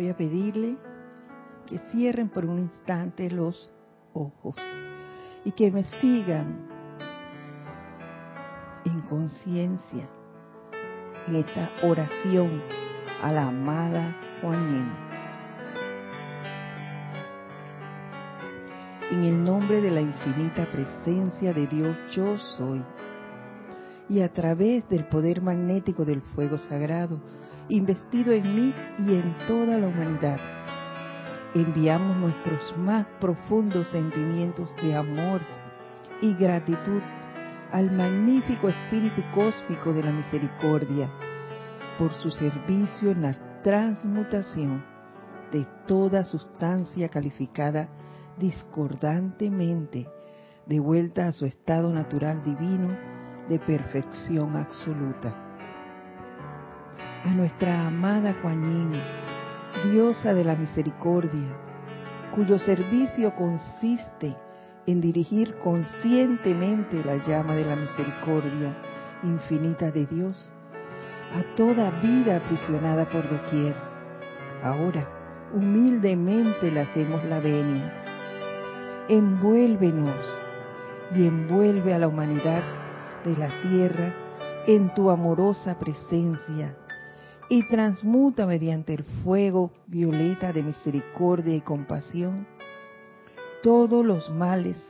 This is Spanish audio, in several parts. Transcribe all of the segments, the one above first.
voy a pedirle que cierren por un instante los ojos y que me sigan en conciencia en esta oración a la amada Juan En el nombre de la infinita presencia de Dios yo soy. Y a través del poder magnético del fuego sagrado, investido en mí y en toda la humanidad, enviamos nuestros más profundos sentimientos de amor y gratitud al magnífico espíritu cósmico de la misericordia por su servicio en la transmutación de toda sustancia calificada discordantemente de vuelta a su estado natural divino de perfección absoluta. A nuestra amada Kuan diosa de la misericordia, cuyo servicio consiste en dirigir conscientemente la llama de la misericordia infinita de Dios a toda vida aprisionada por doquier. Ahora, humildemente le hacemos la venia. Envuélvenos y envuelve a la humanidad de la tierra en tu amorosa presencia y transmuta mediante el fuego violeta de misericordia y compasión todos los males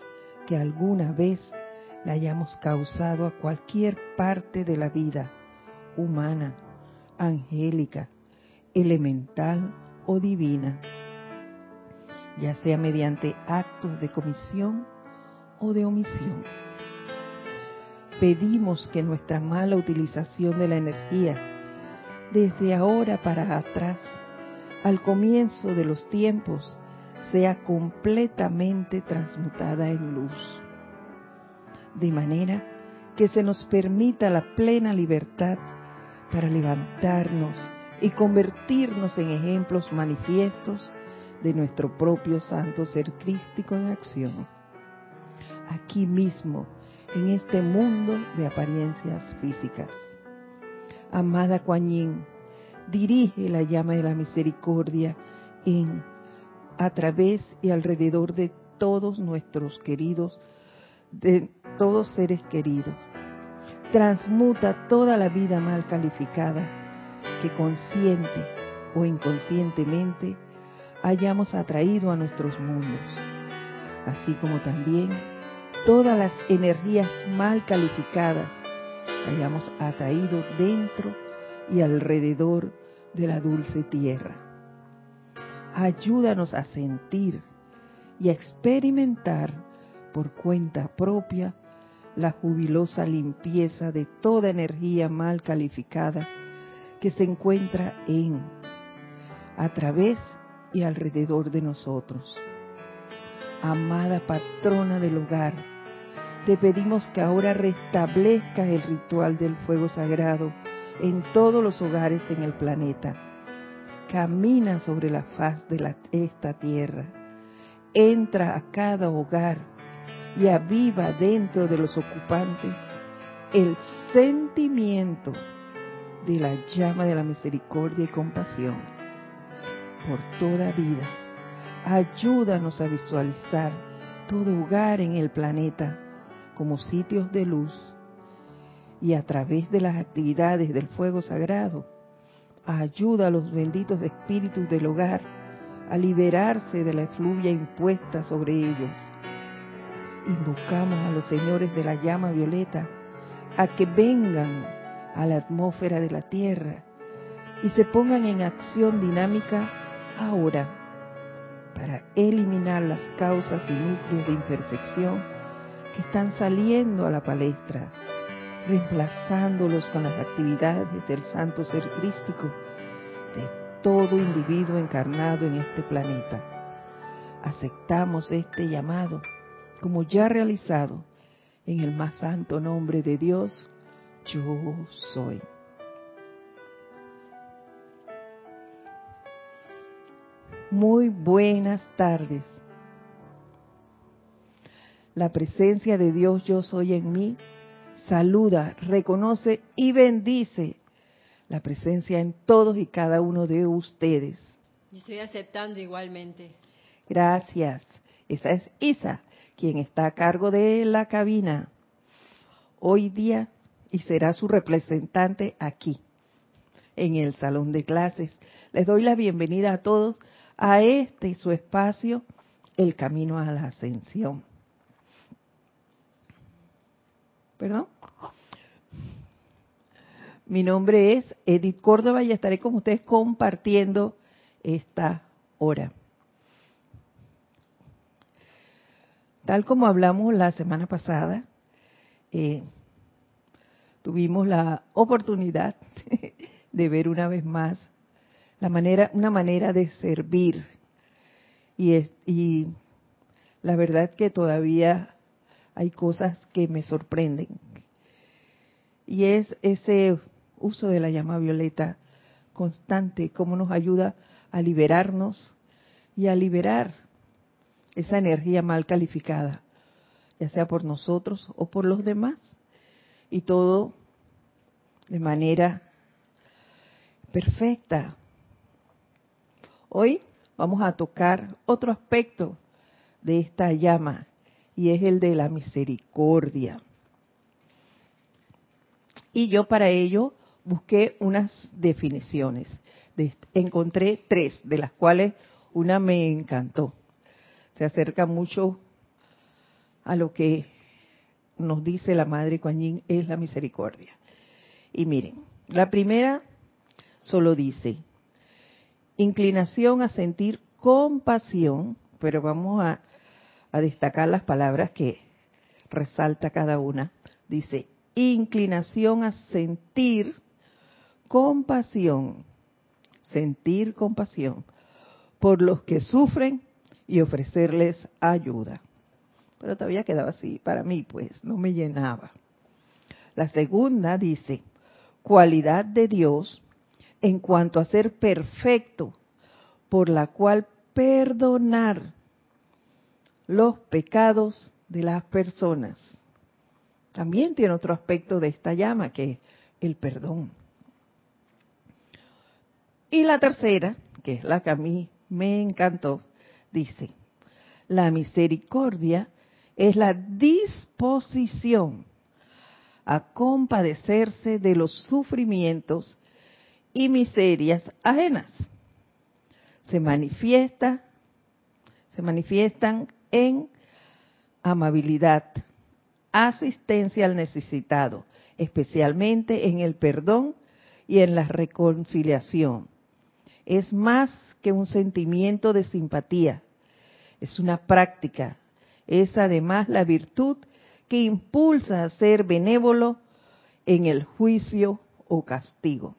que alguna vez le hayamos causado a cualquier parte de la vida humana, angélica, elemental o divina, ya sea mediante actos de comisión o de omisión. Pedimos que nuestra mala utilización de la energía desde ahora para atrás, al comienzo de los tiempos, sea completamente transmutada en luz. De manera que se nos permita la plena libertad para levantarnos y convertirnos en ejemplos manifiestos de nuestro propio santo ser crístico en acción. Aquí mismo, en este mundo de apariencias físicas amada Kuan dirige la llama de la misericordia en, a través y alrededor de todos nuestros queridos, de todos seres queridos. Transmuta toda la vida mal calificada que consciente o inconscientemente hayamos atraído a nuestros mundos, así como también todas las energías mal calificadas hayamos atraído dentro y alrededor de la dulce tierra. Ayúdanos a sentir y a experimentar por cuenta propia la jubilosa limpieza de toda energía mal calificada que se encuentra en, a través y alrededor de nosotros. Amada patrona del hogar, te pedimos que ahora restablezcas el ritual del fuego sagrado en todos los hogares en el planeta. Camina sobre la faz de esta tierra. Entra a cada hogar y aviva dentro de los ocupantes el sentimiento de la llama de la misericordia y compasión por toda vida. Ayúdanos a visualizar todo hogar en el planeta como sitios de luz y a través de las actividades del fuego sagrado, ayuda a los benditos espíritus del hogar a liberarse de la efluvia impuesta sobre ellos. Invocamos a los señores de la llama violeta a que vengan a la atmósfera de la tierra y se pongan en acción dinámica ahora para eliminar las causas y núcleos de imperfección que están saliendo a la palestra, reemplazándolos con las actividades del santo ser crístico de todo individuo encarnado en este planeta. Aceptamos este llamado como ya realizado en el más santo nombre de Dios, yo soy. Muy buenas tardes la presencia de Dios yo soy en mí, saluda, reconoce y bendice la presencia en todos y cada uno de ustedes. Yo estoy aceptando igualmente. Gracias. Esa es Isa, quien está a cargo de la cabina hoy día y será su representante aquí, en el salón de clases. Les doy la bienvenida a todos a este su espacio, El Camino a la Ascensión. ¿Perdón? Mi nombre es Edith Córdoba y estaré con ustedes compartiendo esta hora. Tal como hablamos la semana pasada, eh, tuvimos la oportunidad de ver una vez más la manera, una manera de servir y, y la verdad que todavía hay cosas que me sorprenden y es ese uso de la llama violeta constante, cómo nos ayuda a liberarnos y a liberar esa energía mal calificada, ya sea por nosotros o por los demás. Y todo de manera perfecta. Hoy vamos a tocar otro aspecto de esta llama y es el de la misericordia. Y yo para ello busqué unas definiciones encontré tres, de las cuales una me encantó. Se acerca mucho a lo que nos dice la Madre Coañín es la misericordia. Y miren, la primera solo dice, inclinación a sentir compasión, pero vamos a, a destacar las palabras que resalta cada una. Dice, inclinación a sentir compasión sentir compasión por los que sufren y ofrecerles ayuda. Pero todavía quedaba así, para mí pues, no me llenaba. La segunda dice, cualidad de Dios en cuanto a ser perfecto, por la cual perdonar los pecados de las personas. También tiene otro aspecto de esta llama, que es el perdón. Y la tercera, que es la que a mí me encantó, dice, la misericordia es la disposición a compadecerse de los sufrimientos y miserias ajenas. Se manifiesta, se manifiestan en amabilidad, asistencia al necesitado, especialmente en el perdón y en la reconciliación es más que un sentimiento de simpatía, es una práctica, es además la virtud que impulsa a ser benévolo en el juicio o castigo.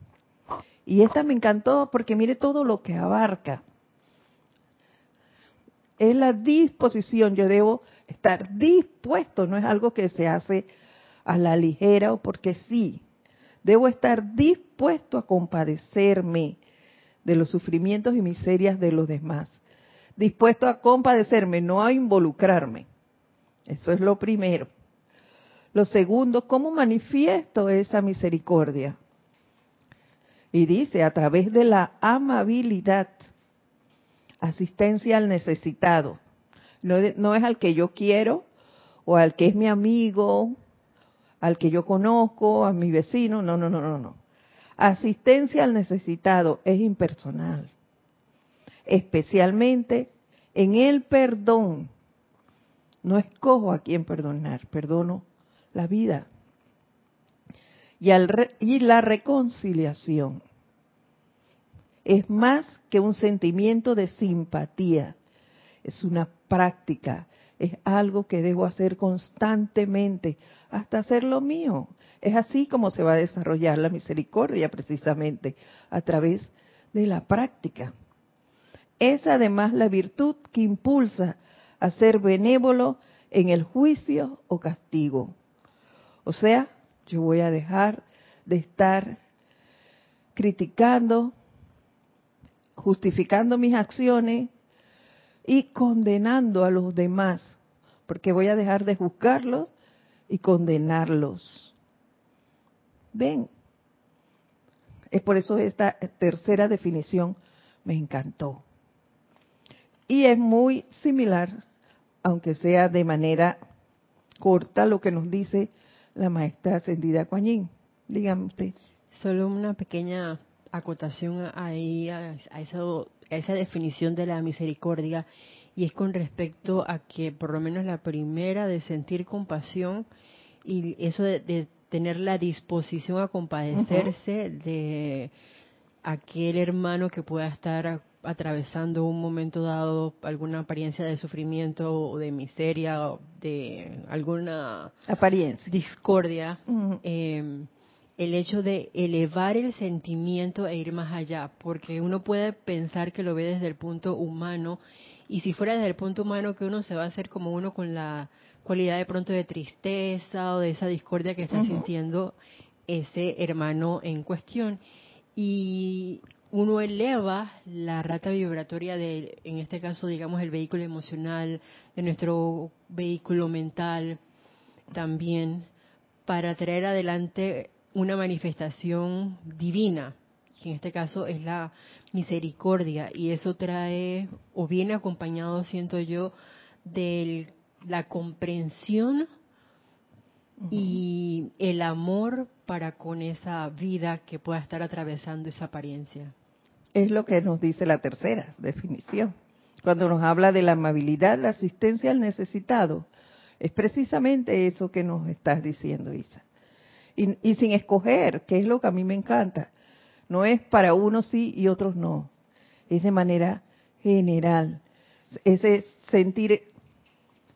Y esta me encantó porque mire todo lo que abarca. Es la disposición, yo debo estar dispuesto, no es algo que se hace a la ligera o porque sí. Debo estar dispuesto a compadecerme, de los sufrimientos y miserias de los demás. Dispuesto a compadecerme, no a involucrarme. Eso es lo primero. Lo segundo, ¿cómo manifiesto esa misericordia? Y dice, a través de la amabilidad, asistencia al necesitado. No, no, es al que yo quiero o al que es mi amigo, al que yo conozco, a mi vecino, no, no, no, no, no. Asistencia al necesitado es impersonal, especialmente en el perdón. No escojo a quién perdonar, perdono la vida. Y, y la reconciliación es más que un sentimiento de simpatía, es una práctica, es algo que debo hacer constantemente hasta hacerlo mío. Es así como se va a desarrollar la misericordia precisamente, a través de la práctica. Es además la virtud que impulsa a ser benévolo en el juicio o castigo. O sea, yo voy a dejar de estar criticando, justificando mis acciones y condenando a los demás, porque voy a dejar de juzgarlos y condenarlos. Ven, es por eso esta tercera definición Me encantó. Y es muy similar, aunque sea de manera corta, lo que nos dice la maestra ascendida Kuan Dígame usted. Solo una pequeña acotación ahí a, a esa definición de la misericordia y es con respecto a que por lo menos la primera de sentir compasión y eso de, tener la disposición a compadecerse de aquel hermano que pueda estar atravesando un momento dado alguna apariencia de sufrimiento o de miseria o de alguna apariencia. discordia el hecho de elevar el sentimiento e ir más allá, porque uno puede pensar que lo ve desde el punto humano, y si fuera desde el punto humano que uno se va a hacer como uno con la cualidad de pronto de tristeza o de esa discordia que está sintiendo ese hermano en cuestión. Y uno eleva la rata vibratoria de, en este caso, digamos, el vehículo emocional, de nuestro vehículo mental también, para traer adelante una manifestación divina, que en este caso es la misericordia, y eso trae o viene acompañado, siento yo, de la comprensión y el amor para con esa vida que pueda estar atravesando esa apariencia. Es lo que nos dice la tercera definición. Cuando nos habla de la amabilidad, la asistencia al necesitado, es precisamente eso que nos estás diciendo, Isa y, sin escoger, que es lo que a mí me encanta. No es para unos sí y otros no. Es de manera general. Ese sentir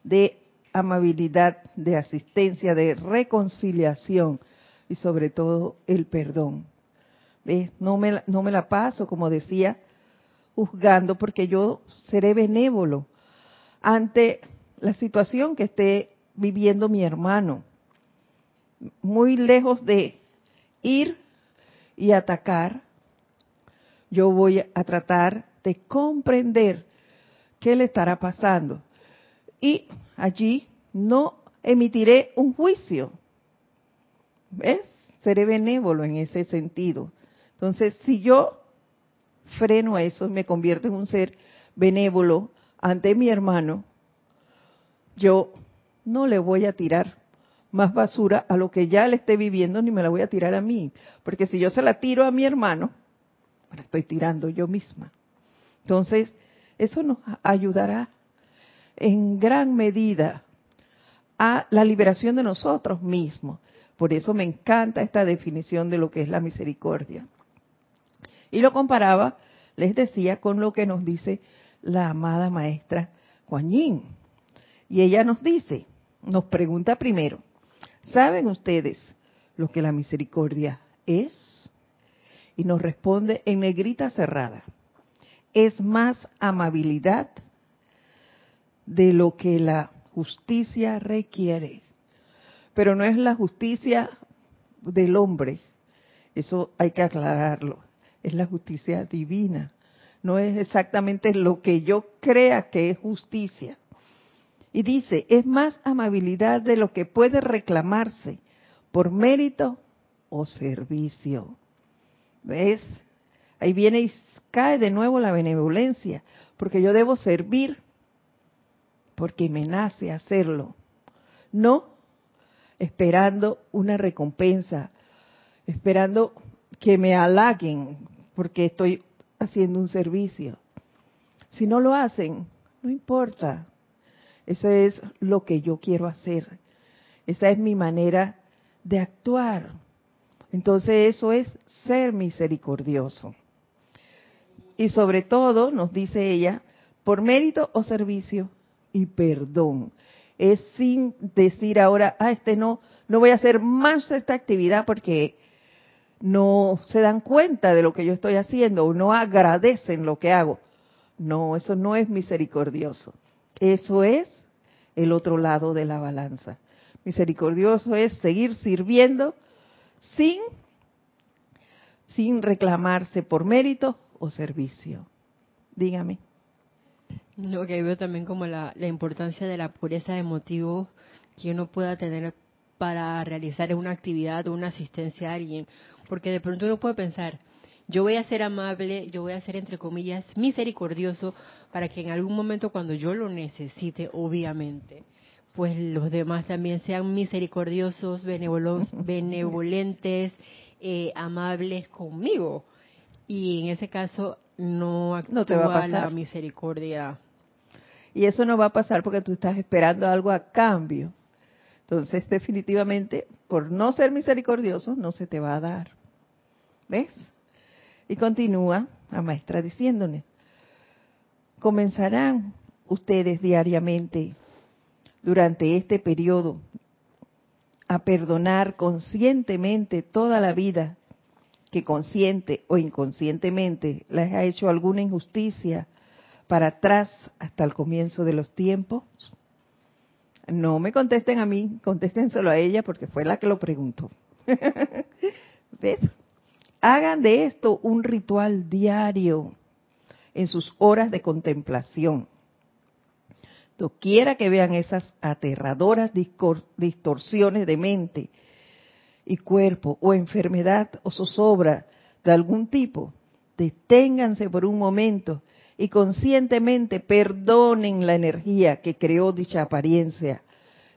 de amabilidad, de asistencia, de reconciliación y sobre todo el perdón. No, me, no me la paso, como decía, juzgando porque yo seré benévolo ante la situación que esté viviendo mi hermano muy lejos de ir y atacar, yo voy a tratar de comprender qué le estará pasando. Y allí no emitiré un juicio. ¿Ves? Seré benévolo en ese sentido. Entonces, si yo freno eso me convierto en un ser benévolo ante mi hermano, yo no le voy a tirar más basura a lo que ya le esté viviendo, ni me la voy a tirar a mí. Porque si yo se la tiro a mi hermano, me la estoy tirando yo misma. Entonces, eso nos ayudará en gran medida a la liberación de nosotros mismos. Por eso me encanta esta definición de lo que es la misericordia. Y lo comparaba, les decía, con lo que nos dice la amada maestra Juan Yin. Y ella nos dice, nos pregunta primero, ¿Saben ustedes lo que la misericordia es? Y nos responde en negrita cerrada. Es más amabilidad de lo que la justicia requiere. Pero no es la justicia del hombre. Eso hay que aclararlo. Es la justicia divina. No es exactamente lo que yo crea que es justicia. Y dice, es más amabilidad de lo que puede reclamarse por mérito o servicio. ¿Ves? Ahí viene y cae de nuevo la benevolencia, porque yo debo servir porque me nace hacerlo, no esperando una recompensa, esperando que me halaguen porque estoy haciendo un servicio. Si no lo hacen, no importa, eso es lo que yo quiero hacer. Esa es mi manera de actuar. Entonces eso es ser misericordioso. Y sobre todo, nos dice ella, por mérito o servicio y perdón. Es sin decir ahora, ah, este no, no voy a hacer más esta actividad porque no se dan cuenta de lo que yo estoy haciendo o no agradecen lo que hago. No, eso no es misericordioso. Eso es el otro lado de la balanza. Misericordioso es seguir sirviendo sin, sin reclamarse por mérito o servicio. Dígame. Lo que veo también como la, la importancia de la pureza de motivos que uno pueda tener para realizar una actividad o una asistencia a alguien. Porque de pronto uno puede pensar, yo voy a ser amable, yo voy a ser entre comillas misericordioso para que en algún momento cuando yo lo necesite, obviamente, pues los demás también sean misericordiosos, benevolentes, eh, amables conmigo. Y en ese caso no actúa no te va a pasar. la misericordia. Y eso no va a pasar porque tú estás esperando algo a cambio. Entonces, definitivamente, por no ser misericordioso, no se te va a dar. ¿Ves? Y continúa la maestra diciéndole, comenzarán ustedes diariamente durante este periodo a perdonar conscientemente toda la vida que consciente o inconscientemente les ha hecho alguna injusticia para atrás hasta el comienzo de los tiempos? No me contesten a mí, contéstenselo a ella porque fue la que lo preguntó. ¿Ves? Hagan de esto un ritual diario en sus horas de contemplación. Quiera que vean esas aterradoras distorsiones de mente y cuerpo o enfermedad o zozobra de algún tipo, deténganse por un momento y conscientemente perdonen la energía que creó dicha apariencia,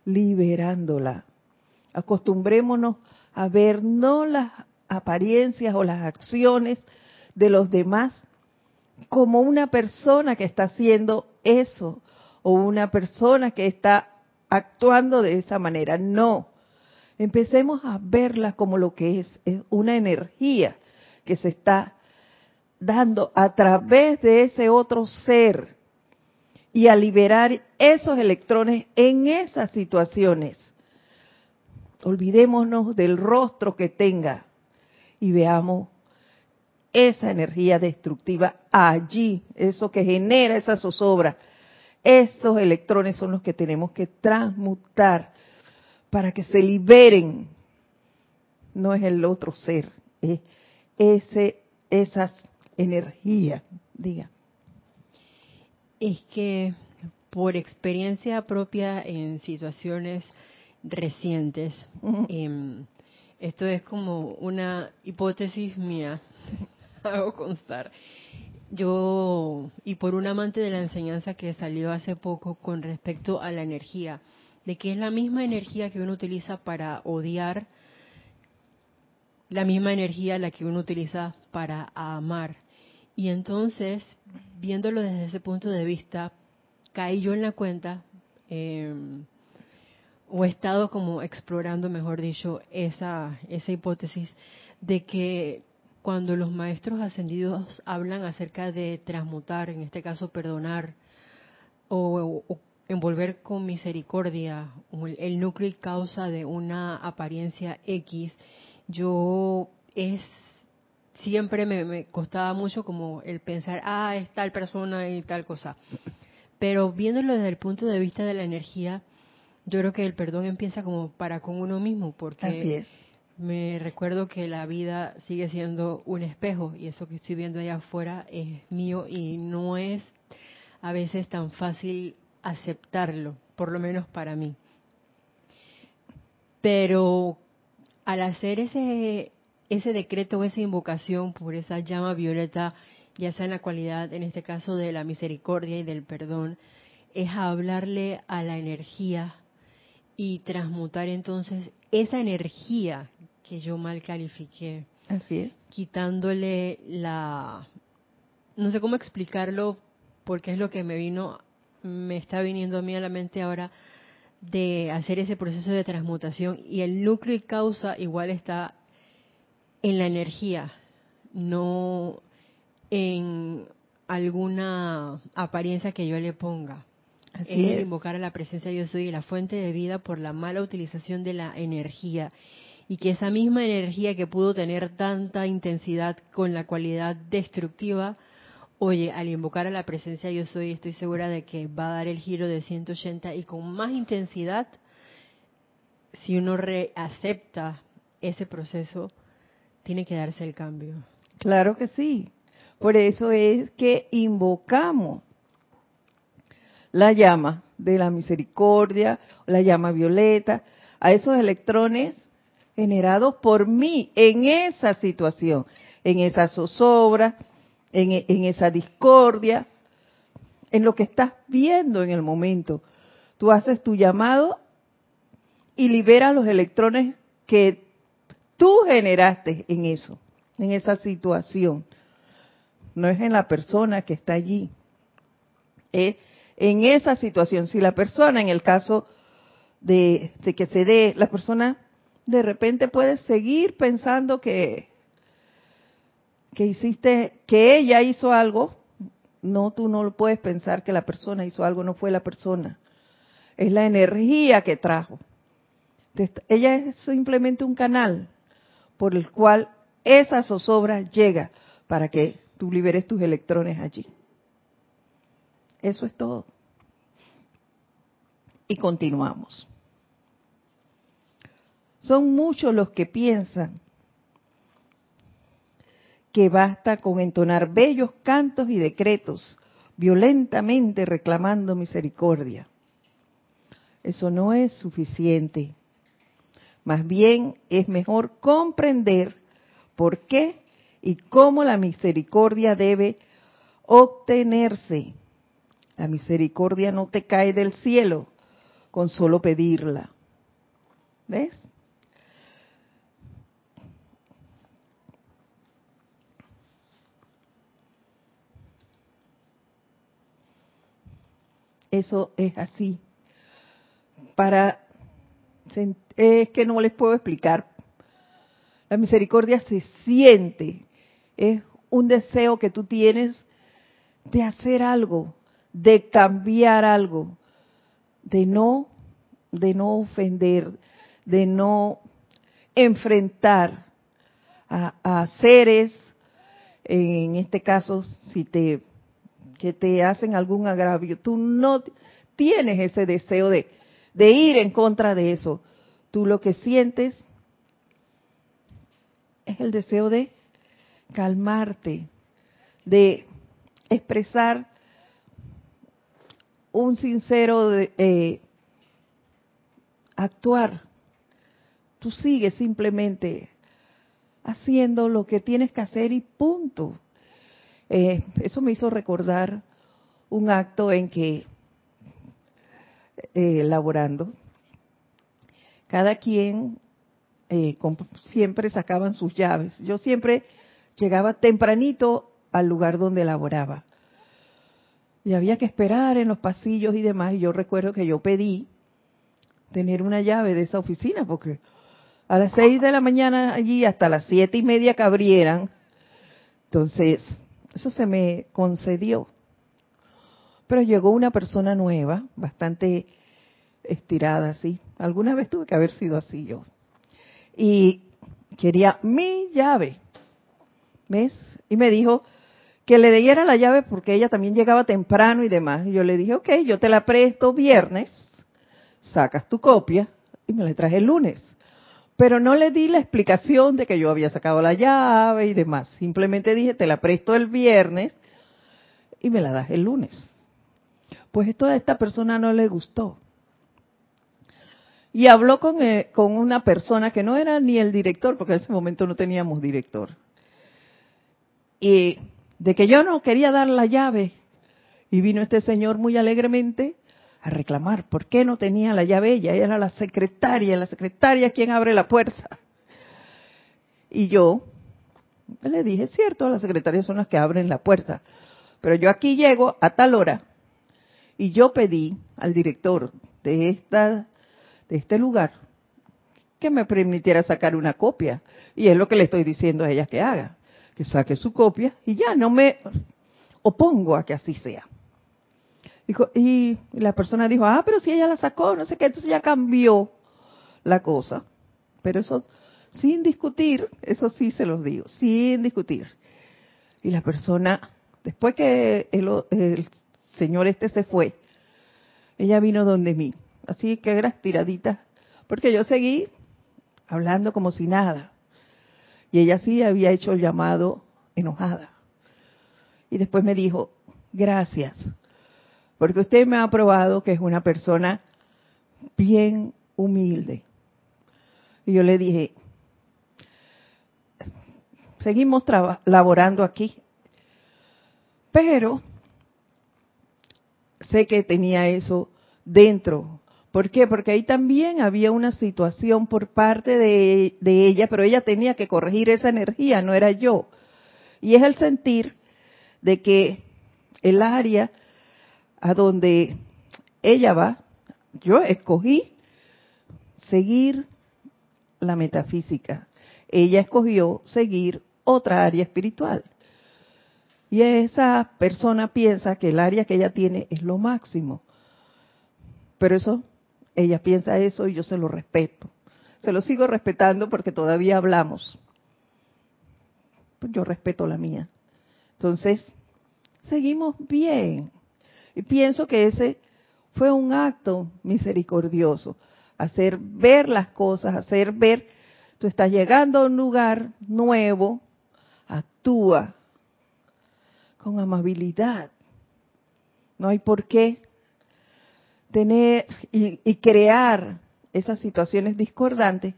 liberándola. Acostumbrémonos a ver no las apariencias o las acciones de los demás como una persona que está haciendo eso o una persona que está actuando de esa manera. No. Empecemos a verla como lo que es, es una energía que se está dando a través de ese otro ser y a liberar esos electrones en esas situaciones. Olvidémonos del rostro que tenga y veamos esa energía destructiva allí, eso que genera esa zozobra. Esos electrones son los que tenemos que transmutar para que se liberen. No es el otro ser, es ese, esas energía, diga. Es que por experiencia propia en situaciones recientes, em, esto es como una hipótesis mía, hago constar. Yo, y por un amante de la enseñanza que salió hace poco con respecto a la energía, de que es la misma energía que uno utiliza para odiar, la misma energía la que uno utiliza para amar. Y entonces, viéndolo desde ese punto de vista, caí yo en la cuenta, em, o he estado como explorando, mejor dicho, esa, esa hipótesis de que cuando los maestros ascendidos hablan acerca de transmutar, en este caso perdonar, o, envolver con misericordia el núcleo y causa de una apariencia X, yo es siempre me, costaba mucho como el pensar, ah, es tal persona y tal cosa. Pero viéndolo desde el punto de vista de la energía, yo creo que el perdón empieza como para con uno mismo, porque me recuerdo que la vida sigue siendo un espejo y eso que estoy viendo allá afuera es mío y no es a veces tan fácil aceptarlo, por lo menos para mí. Pero al hacer ese ese decreto o esa invocación por esa llama violeta, ya sea en la cualidad, en este caso, de la misericordia y del perdón, es hablarle a la energía y transmutar entonces esa energía que yo mal califiqué. Así es. Quitándole la... No sé cómo explicarlo porque es lo que me vino, me está viniendo a mí a la mente ahora de hacer ese proceso de transmutación y el núcleo y causa igual está en la energía, no en alguna apariencia que yo le ponga. Así es, invocar a la presencia yo soy la fuente de vida por la mala utilización de la energía y que esa misma energía que pudo tener tanta intensidad con la cualidad destructiva, oye, al invocar a la presencia yo soy, estoy segura de que va a dar el giro de 180 y con más intensidad, si uno acepta ese proceso, tiene que darse el cambio. Claro que sí. Por eso es que invocamos la llama de la misericordia, la llama violeta, a esos electrones generados por mí en esa situación. en esa zozobra, en, esa discordia, en lo que estás viendo en el momento. Tú haces tu llamado y liberas los electrones que tú generaste en eso, en esa situación. No es en la persona que está allí, es en esa situación. Si la persona, en el caso de, que se dé, la persona de repente puede seguir pensando que, que hiciste, que ella hizo algo, no, tú no lo puedes pensar que la persona hizo algo, no fue la persona. Es la energía que trajo. Ella es simplemente un canal por el cual esa zozobra llega para que tú liberes tus electrones allí. Eso es todo. Y continuamos. Son muchos los que piensan que basta con entonar bellos cantos y decretos violentamente reclamando misericordia. Eso no es suficiente. Más bien es mejor comprender por qué y cómo la misericordia debe obtenerse. La misericordia no te cae del cielo con solo pedirla. ¿Ves? Eso es así. Para es que no les puedo explicar. La misericordia se siente, es un deseo que tú tienes de hacer algo, de cambiar algo, de no de no ofender, de no enfrentar a, a seres, en este caso, si te que te hacen algún agravio, tú no tienes ese deseo de, de ir en contra de eso. Tú lo que sientes es el deseo de calmarte, de expresar un sincero eh, actuar. Tú sigues simplemente haciendo lo que tienes que hacer y punto. Eh, eso me hizo recordar un acto en que, eh, elaborando, cada quien eh, siempre sacaban sus llaves. Yo siempre llegaba tempranito al lugar donde elaboraba. Y había que esperar en los pasillos y demás. Y yo recuerdo que yo pedí tener una llave de esa oficina, porque a las seis de la mañana allí hasta las siete y media que abrieran, entonces eso se me concedió. Pero llegó una persona nueva, bastante estirada así. Alguna vez tuve que haber sido así yo. Y quería mi llave. ¿Ves? Y me dijo que le diera la llave porque ella también llegaba temprano y demás. Y yo le dije, ok, yo te la presto viernes, sacas tu copia y me la traje el lunes. Pero no le di la explicación de que yo había sacado la llave y demás. Simplemente dije, te la presto el viernes y me la das el lunes. Pues esto a esta persona no le gustó. Y habló con, eh, con una persona que no era ni el director, porque en ese momento no teníamos director. Y de que yo no quería dar la llave. Y vino este señor muy alegremente a reclamar por qué no tenía la llave ella, ella era la secretaria, la secretaria quien abre la puerta. Y yo le dije, cierto, las secretarias son las que abren la puerta, pero yo aquí llego a tal hora y yo pedí al director de esta de este lugar que me permitiera sacar una copia y es lo que le estoy diciendo a ella que haga, que saque su copia y ya no me opongo a que así sea. Y la persona dijo, ah, pero si ella la sacó, no sé qué, entonces ya cambió la cosa. Pero eso, sin discutir, eso sí se los digo, sin discutir. Y la persona, después que el, señor este se fue, ella vino donde mí, así que era tiradita, porque yo seguí hablando como si nada. Y ella sí había hecho el llamado enojada. Y después me dijo, gracias, porque usted me ha probado que es una persona bien humilde. Y yo le dije, seguimos laborando aquí. Pero sé que tenía eso dentro. ¿Por qué? Porque ahí también había una situación por parte de, de, ella, pero ella tenía que corregir esa energía, no era yo. Y es el sentir de que el área a donde ella va, yo escogí seguir la metafísica. Ella escogió seguir otra área espiritual. Y esa persona piensa que el área que ella tiene es lo máximo. Pero eso, ella piensa eso y yo se lo respeto. Se lo sigo respetando porque todavía hablamos. Pues yo respeto la mía. Entonces, seguimos bien. Y pienso que ese fue un acto misericordioso. Hacer ver las cosas, hacer ver, tú estás llegando a un lugar nuevo, actúa con amabilidad. No hay por qué tener y, y crear esas situaciones discordantes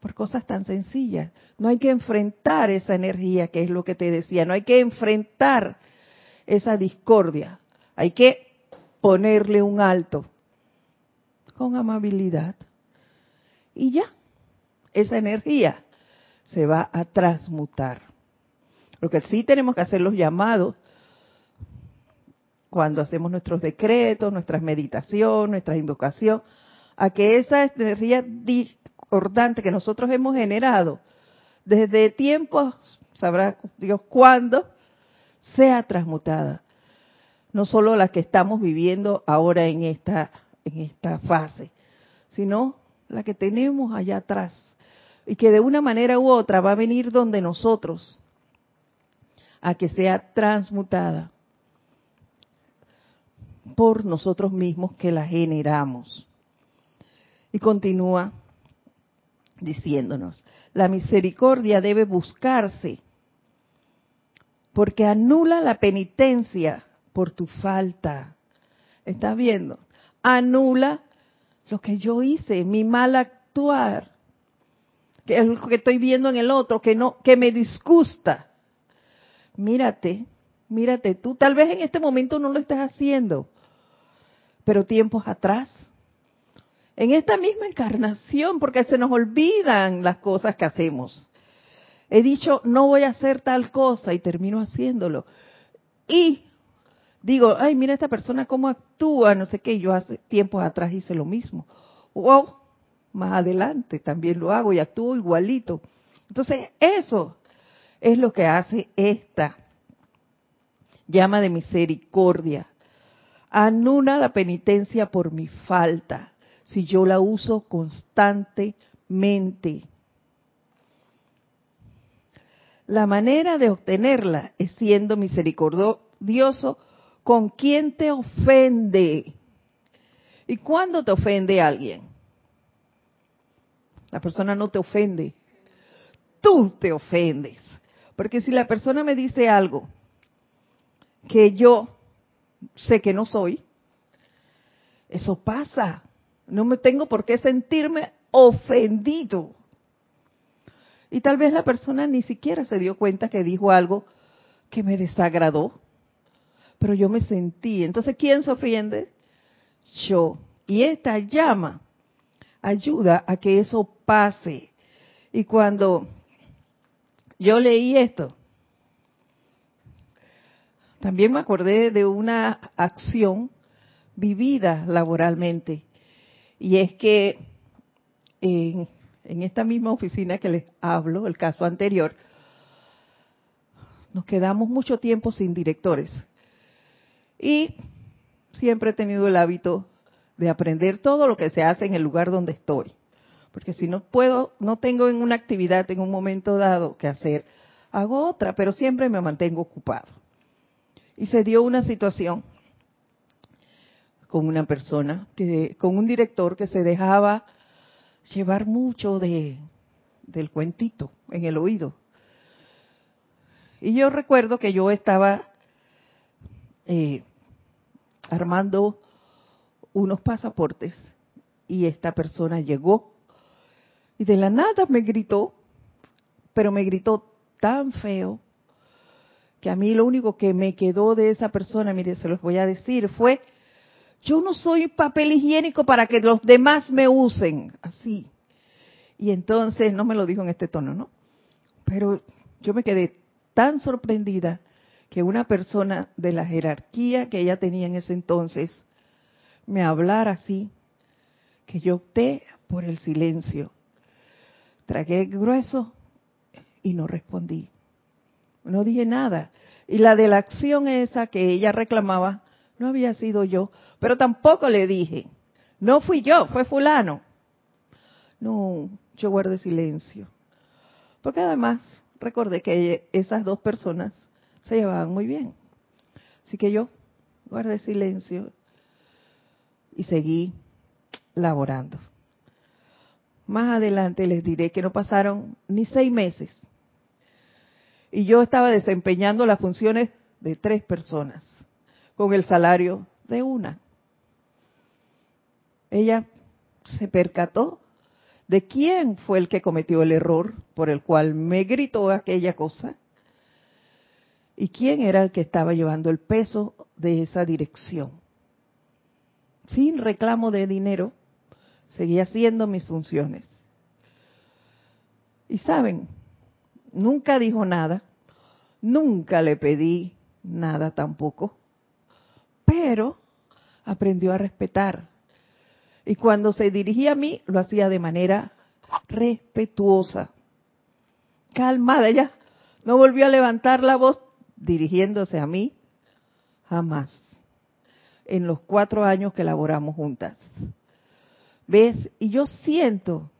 por cosas tan sencillas. No hay que enfrentar esa energía, que es lo que te decía, no hay que enfrentar esa discordia, hay que ponerle un alto con amabilidad. Y ya, esa energía se va a transmutar. Lo que sí tenemos que hacer los llamados cuando hacemos nuestros decretos, nuestras meditaciones, nuestra invocación, a que esa energía discordante que nosotros hemos generado desde tiempos, sabrá Dios cuándo, sea transmutada. No solo la que estamos viviendo ahora en esta, en esta fase, sino la que tenemos allá atrás. Y que de una manera u otra va a venir donde nosotros a que sea transmutada por nosotros mismos que la generamos. Y continúa diciéndonos, la misericordia debe buscarse porque anula la penitencia por tu falta. ¿Estás viendo? Anula lo que yo hice, mi mal actuar, que es lo que estoy viendo en el otro, que no, que me disgusta. Mírate, mírate tú. Tal vez en este momento no lo estás haciendo, pero tiempos atrás, en esta misma encarnación, porque se nos olvidan las cosas que hacemos. He dicho, no voy a hacer tal cosa y termino haciéndolo. Y digo, ay, mira esta persona cómo actúa, no sé qué, yo hace tiempos atrás hice lo mismo. Wow, más adelante también lo hago y actúo igualito. Entonces, eso es lo que hace esta llama de misericordia. Anula la penitencia por mi falta, si yo la uso constantemente. La manera de obtenerla es siendo misericordioso con quien te ofende. ¿Y cuándo te ofende alguien? La persona no te ofende. Tú te ofendes. Porque si la persona me dice algo que yo sé que no soy, eso pasa. No me tengo por qué sentirme ofendido. Y tal vez la persona ni siquiera se dio cuenta que dijo algo que me desagradó, pero yo me sentí. Entonces, ¿quién se ofende? Yo. Y esta llama ayuda a que eso pase. Y cuando yo leí esto, también me acordé de una acción vivida laboralmente. Y es que en en esta misma oficina que les hablo, el caso anterior, nos quedamos mucho tiempo sin directores. Y siempre he tenido el hábito de aprender todo lo que se hace en el lugar donde estoy. Porque si no puedo, no tengo en una actividad en un momento dado que hacer, hago otra, pero siempre me mantengo ocupado. Y se dio una situación con una persona, que, con un director que se dejaba llevar mucho de, del cuentito en el oído. Y yo recuerdo que yo estaba eh, armando unos pasaportes y esta persona llegó y de la nada me gritó, pero me gritó tan feo que a mí lo único que me quedó de esa persona, mire, se los voy a decir, fue, yo no soy papel higiénico para que los demás me usen, así. Y entonces, no me lo dijo en este tono, ¿no? Pero yo me quedé tan sorprendida que una persona de la jerarquía que ella tenía en ese entonces me hablara así, que yo opté por el silencio. Tragué grueso y no respondí. No dije nada. Y la de la acción esa que ella reclamaba no había sido yo, pero tampoco le dije, no fui yo, fue fulano. No, yo guardé silencio. Porque además recordé que esas dos personas se llevaban muy bien. Así que yo guardé silencio y seguí laborando. Más adelante les diré que no pasaron ni seis meses y yo estaba desempeñando las funciones de tres personas con el salario de una. Ella se percató de quién fue el que cometió el error por el cual me gritó aquella cosa y quién era el que estaba llevando el peso de esa dirección. Sin reclamo de dinero, seguía haciendo mis funciones. Y saben, nunca dijo nada, nunca le pedí nada tampoco, pero aprendió a respetar. Y cuando se dirigía a mí, lo hacía de manera respetuosa, calmada. Ella no volvió a levantar la voz dirigiéndose a mí, jamás, en los cuatro años que laboramos juntas. ¿Ves? Y yo siento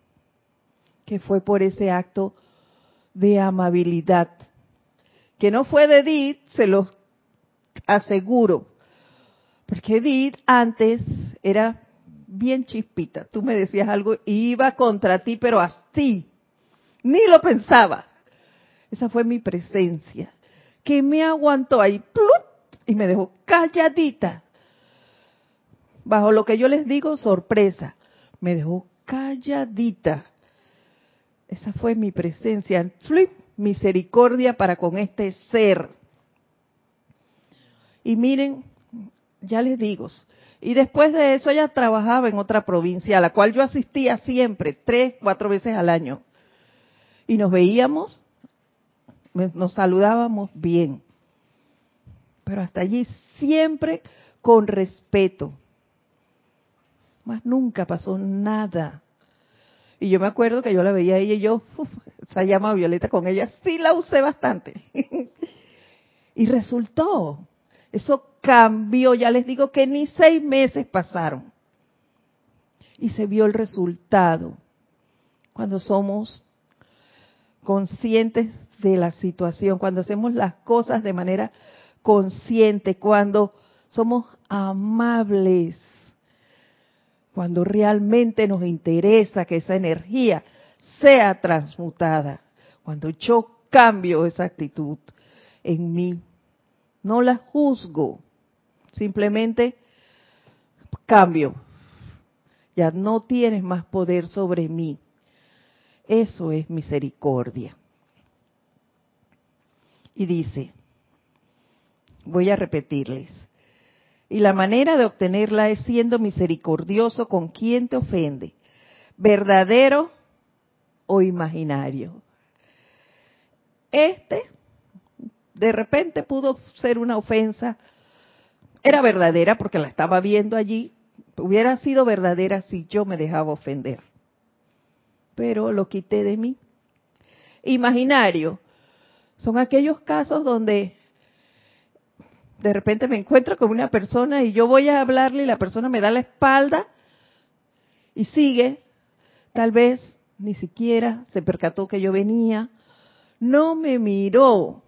que fue por ese acto de amabilidad, que no fue de Edith, se los aseguro, porque Edith antes era bien chispita, tú me decías algo y iba contra ti, pero así, ni lo pensaba. Esa fue mi presencia, que me aguantó ahí, y me dejó calladita. Bajo lo que yo les digo, sorpresa, me dejó calladita esa fue mi presencia. Flip, misericordia para con este ser. Y miren, ya les digo, y después de eso ella trabajaba en otra provincia, a la cual yo asistía siempre, tres, cuatro veces al año. Y nos veíamos, nos saludábamos bien. Pero hasta allí siempre con respeto. Más nunca pasó nada. Y yo me acuerdo que yo la veía a ella y yo, esa llama violeta con ella, sí la usé bastante. y resultó, eso cambió, ya les digo que ni seis meses pasaron. Y se vio el resultado cuando somos conscientes de la situación, cuando hacemos las cosas de manera consciente, cuando somos amables cuando realmente nos interesa que esa energía sea transmutada, cuando yo cambio esa actitud en mí, no la juzgo, simplemente cambio. Ya no tienes más poder sobre mí. Eso es misericordia. Y dice, voy a repetirles, y la manera de obtenerla es siendo misericordioso con quien te ofende, verdadero o imaginario. Este, de repente pudo ser una ofensa, era verdadera porque la estaba viendo allí, hubiera sido verdadera si yo me dejaba ofender, pero lo quité de mí. Imaginario, son aquellos casos donde de repente me encuentro con una persona y yo voy a hablarle y la persona me da la espalda y sigue, tal vez ni siquiera se percató que yo venía, no me miró.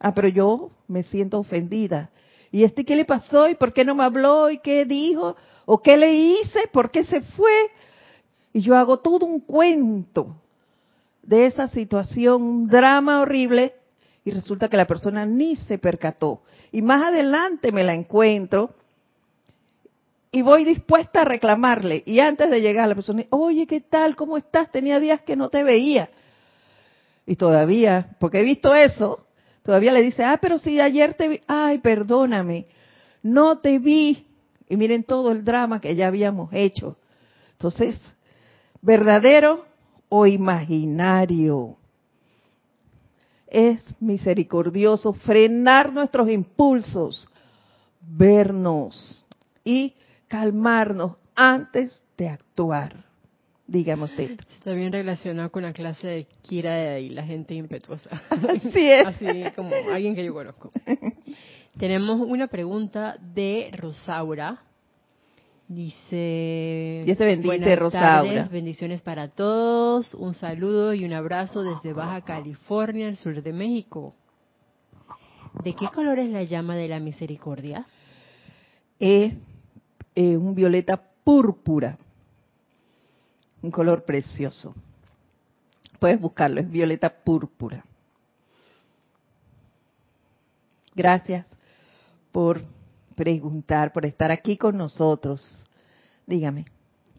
Ah, pero yo me siento ofendida. ¿Y este qué le pasó? ¿Y por qué no me habló? ¿Y qué dijo? ¿O qué le hice? ¿Por qué se fue? Y yo hago todo un cuento de esa situación, un drama horrible, y resulta que la persona ni se percató. Y más adelante me la encuentro y voy dispuesta a reclamarle. Y antes de llegar a la persona, oye, ¿qué tal? ¿Cómo estás? Tenía días que no te veía. Y todavía, porque he visto eso, todavía le dice, ah, pero si ayer te vi, ay, perdóname, no te vi. Y miren todo el drama que ya habíamos hecho. Entonces, verdadero o imaginario. Es misericordioso frenar nuestros impulsos, vernos y calmarnos antes de actuar. Dígame usted. Está bien relacionado con la clase de Kira y la gente impetuosa. Así es. Así como alguien que yo conozco. Tenemos una pregunta de Rosaura. Dice, Dios te bendice, Rosaura. bendiciones para todos, un saludo y un abrazo desde Baja California, al sur de México. ¿De qué color es la llama de la misericordia? Es eh, un violeta púrpura, un color precioso. Puedes buscarlo, es violeta púrpura. Gracias por preguntar, por estar aquí con nosotros. Dígame.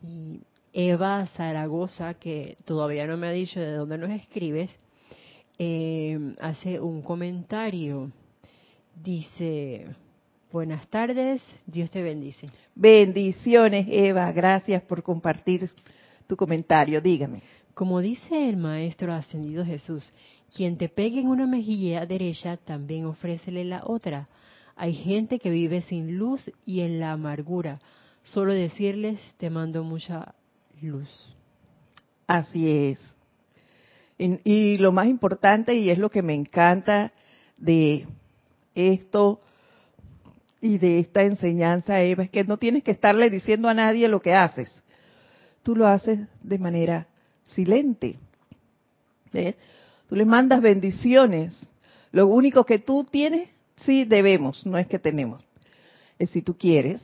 Y Eva Zaragoza, que todavía no me ha dicho de dónde nos escribes, eh, hace un comentario. Dice, buenas tardes, Dios te bendice. Bendiciones, Eva. Gracias por compartir tu comentario. Dígame. Como dice el Maestro Ascendido Jesús, quien te pegue en una mejilla derecha, también ofrécele la otra. Hay gente que vive sin luz y en la amargura. Solo decirles, te mando mucha luz. Así es. Y, lo más importante, y es lo que me encanta de esto y de esta enseñanza, Eva, es que no tienes que estarle diciendo a nadie lo que haces. Tú lo haces de manera silente. ¿Ves? Tú le mandas bendiciones. Lo único que tú tienes, sí debemos, no es que tenemos. Es si tú quieres,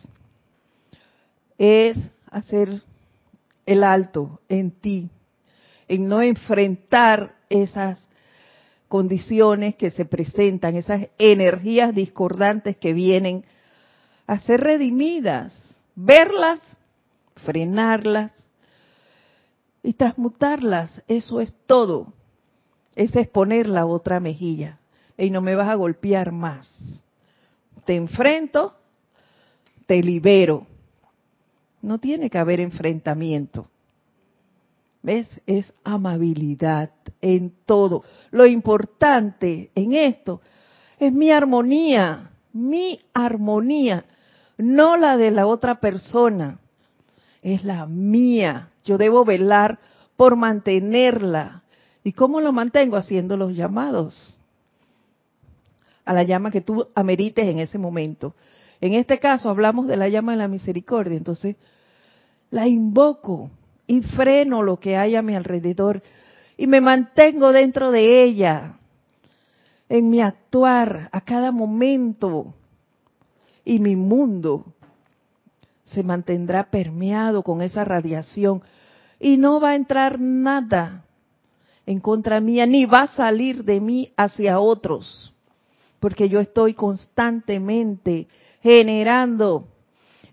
es hacer el alto en ti, en no enfrentar esas condiciones que se presentan, esas energías discordantes que vienen a ser redimidas, verlas, frenarlas y transmutarlas. Eso es todo. Es exponer la otra mejilla. Y no me vas a golpear más. Te enfrento, te libero. No tiene que haber enfrentamiento. ¿Ves? Es amabilidad en todo. Lo importante en esto es mi armonía, mi armonía, no la de la otra persona, es la mía. Yo debo velar por mantenerla. ¿Y cómo lo mantengo? Haciendo los llamados a la llama que tú amerites en ese momento. En este caso hablamos de la llama de la misericordia, entonces la invoco y freno lo que hay a mi alrededor y me mantengo dentro de ella, en mi actuar a cada momento. Y mi mundo se mantendrá permeado con esa radiación y no va a entrar nada en contra mía, ni va a salir de mí hacia otros, porque yo estoy constantemente generando,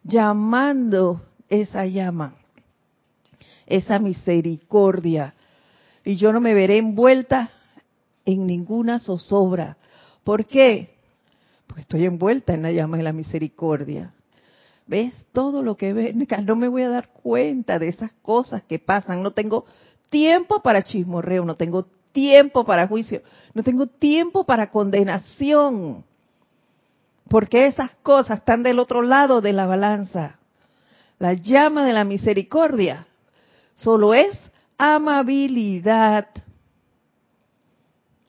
llamando esa llama, esa misericordia, y yo no me veré envuelta en ninguna zozobra. ¿Por qué? Porque estoy envuelta en la llama de la misericordia. ¿Ves? Todo lo que ven, no me voy a dar cuenta de esas cosas que pasan. No tengo tiempo para chismorreo, no tengo tiempo para juicio, no tengo tiempo para condenación. Porque esas cosas están del otro lado de la balanza. La llama de la misericordia solo es amabilidad,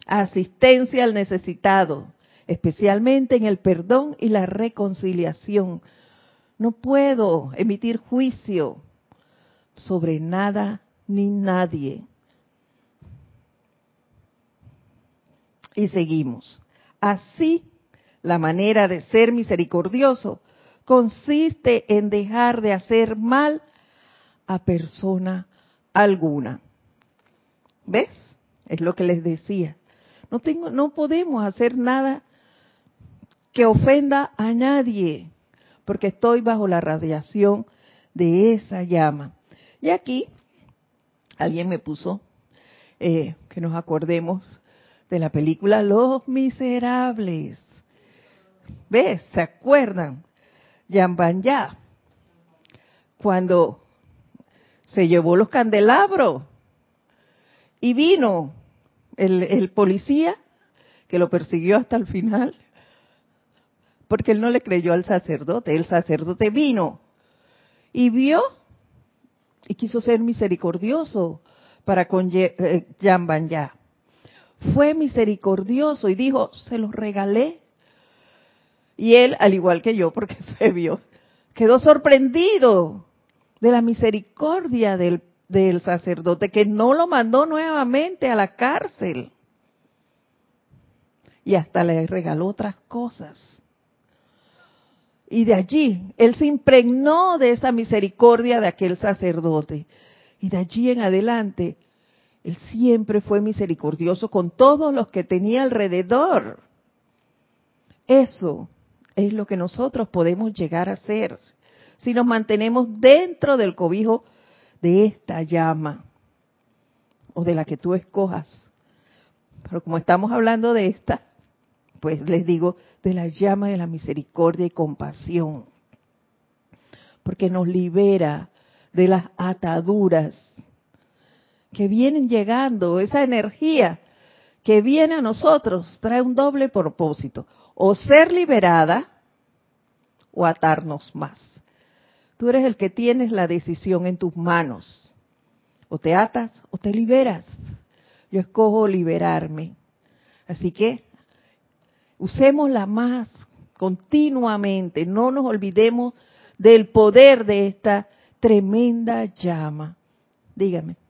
asistencia al necesitado, especialmente en el perdón y la reconciliación. No puedo emitir juicio sobre nada ni nadie. Y seguimos. Así, la manera de ser misericordioso consiste en dejar de hacer mal a persona alguna. ¿Ves? Es lo que les decía. No tengo no podemos hacer nada que ofenda a nadie, porque estoy bajo la radiación de esa llama. Y aquí alguien me puso eh, que nos acordemos de la película Los Miserables. ¿Ves? ¿Se acuerdan? ya cuando se llevó los candelabros y vino el, policía que lo persiguió hasta el final, porque él no le creyó al sacerdote, el sacerdote vino y vio y quiso ser misericordioso para con eh, ya Fue misericordioso y dijo, se los regalé. Y él, al igual que yo, porque se vio, quedó sorprendido de la misericordia del, del sacerdote, que no lo mandó nuevamente a la cárcel. Y hasta le regaló otras cosas. Y de allí, él se impregnó de esa misericordia de aquel sacerdote. Y de allí en adelante, él siempre fue misericordioso con todos los que tenía alrededor. Eso es lo que nosotros podemos llegar a ser si nos mantenemos dentro del cobijo de esta llama o de la que tú escojas. Pero como estamos hablando de esta, pues les digo, de la llama de la misericordia y compasión, porque nos libera de las ataduras que vienen llegando, esa energía que viene a nosotros trae un doble propósito, o ser liberada o atarnos más. Tú eres el que tienes la decisión en tus manos. O te atas o te liberas. Yo escojo liberarme. Así que Usémosla más continuamente, no nos olvidemos del poder de esta tremenda llama. Dígame.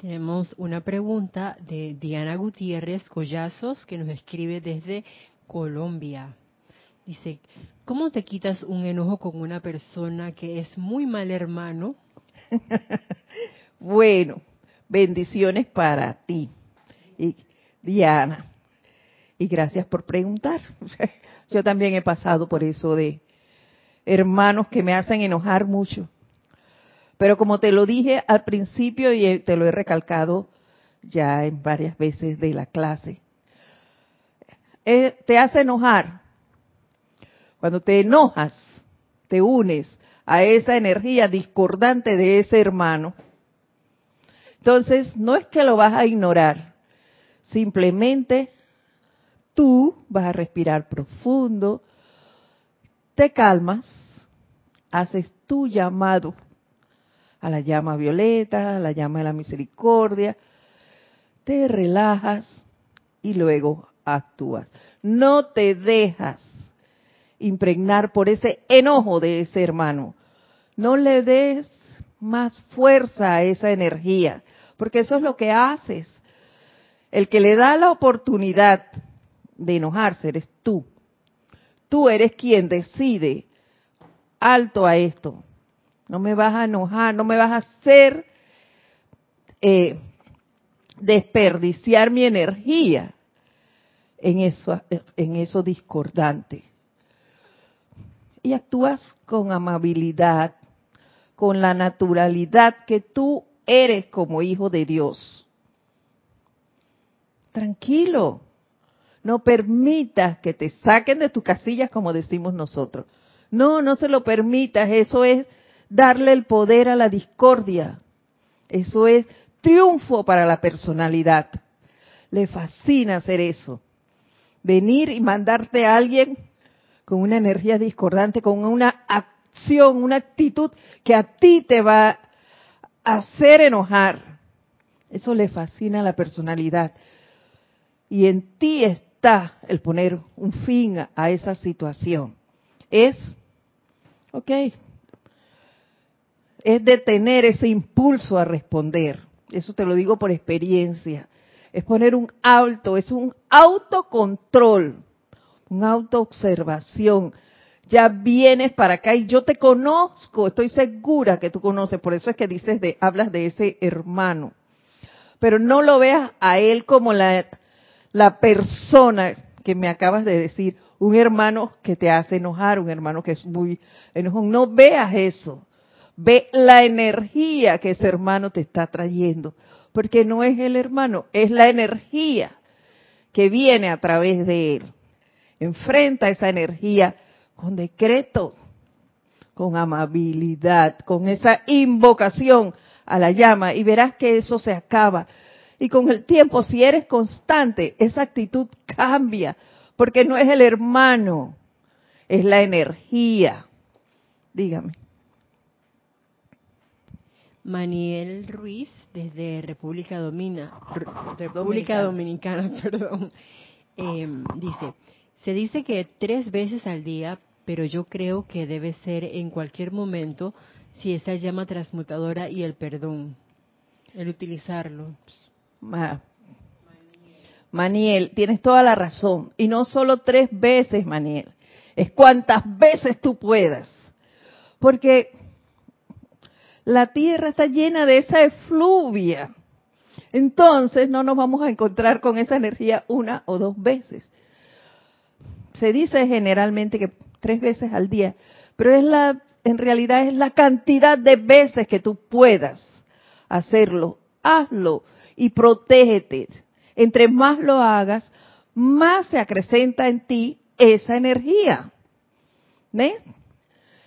Tenemos una pregunta de Diana Gutiérrez Collazos que nos escribe desde Colombia. Dice, ¿cómo te quitas un enojo con una persona que es muy mal hermano? bueno, bendiciones para ti. Y Diana, y gracias por preguntar. Yo también he pasado por eso de hermanos que me hacen enojar mucho. Pero como te lo dije al principio y te lo he recalcado ya en varias veces de la clase, eh, te hace enojar. Cuando te enojas, te unes a esa energía discordante de ese hermano. Entonces, no es que lo vas a ignorar, simplemente tú vas a respirar profundo, te calmas, haces tu llamado a la llama violeta, a la llama de la misericordia, te relajas y luego actúas. No te dejas impregnar por ese enojo de ese hermano. No le des más fuerza a esa energía, porque eso es lo que haces. El que le da la oportunidad de enojarse eres tú. Tú eres quien decide, alto a esto. No me vas a enojar, no me vas a hacer eh, desperdiciar mi energía en eso, en eso discordante. Y actúas con amabilidad, con la naturalidad que tú eres como hijo de Dios. Tranquilo, no permitas que te saquen de tus casillas como decimos nosotros. No, no se lo permitas. Eso es darle el poder a la discordia. Eso es triunfo para la personalidad. Le fascina hacer eso. Venir y mandarte a alguien con una energía discordante, con una acción, una actitud que a ti te va a hacer enojar. Eso le fascina a la personalidad. Y en ti está el poner un fin a esa situación. Es, ok, es detener ese impulso a responder. Eso te lo digo por experiencia. Es poner un alto, es un autocontrol, una autoobservación. Ya vienes para acá y yo te conozco, estoy segura que tú conoces, por eso es que dices de, hablas de ese hermano. Pero no lo veas a él como la la persona que me acabas de decir, un hermano que te hace enojar, un hermano que es muy enojón. No veas eso. Ve la energía que ese hermano te está trayendo, porque no es el hermano, es la energía que viene a través de él. Enfrenta esa energía con decreto, con amabilidad, con esa invocación a la llama y verás que eso se acaba. Y con el tiempo, si eres constante, esa actitud cambia, porque no es el hermano, es la energía. Dígame. Maniel Ruiz, desde República, Domina, República Dominicana, perdón, em, dice, se dice que tres veces al día, pero yo creo que debe ser en cualquier momento si esa llama transmutadora y el perdón, el utilizarlo. Maniel, tienes toda la razón. Y no solo tres veces, Maniel, es cuantas veces tú puedas. Porque la tierra está llena de esa efluvia. Entonces no nos vamos a encontrar con esa energía una o dos veces. Se dice generalmente que tres veces al día, pero es la, en realidad es la cantidad de veces que tú puedas hacerlo. Hazlo y protégete. Entre más lo hagas, más se acrecenta en ti esa energía. ¿Ves?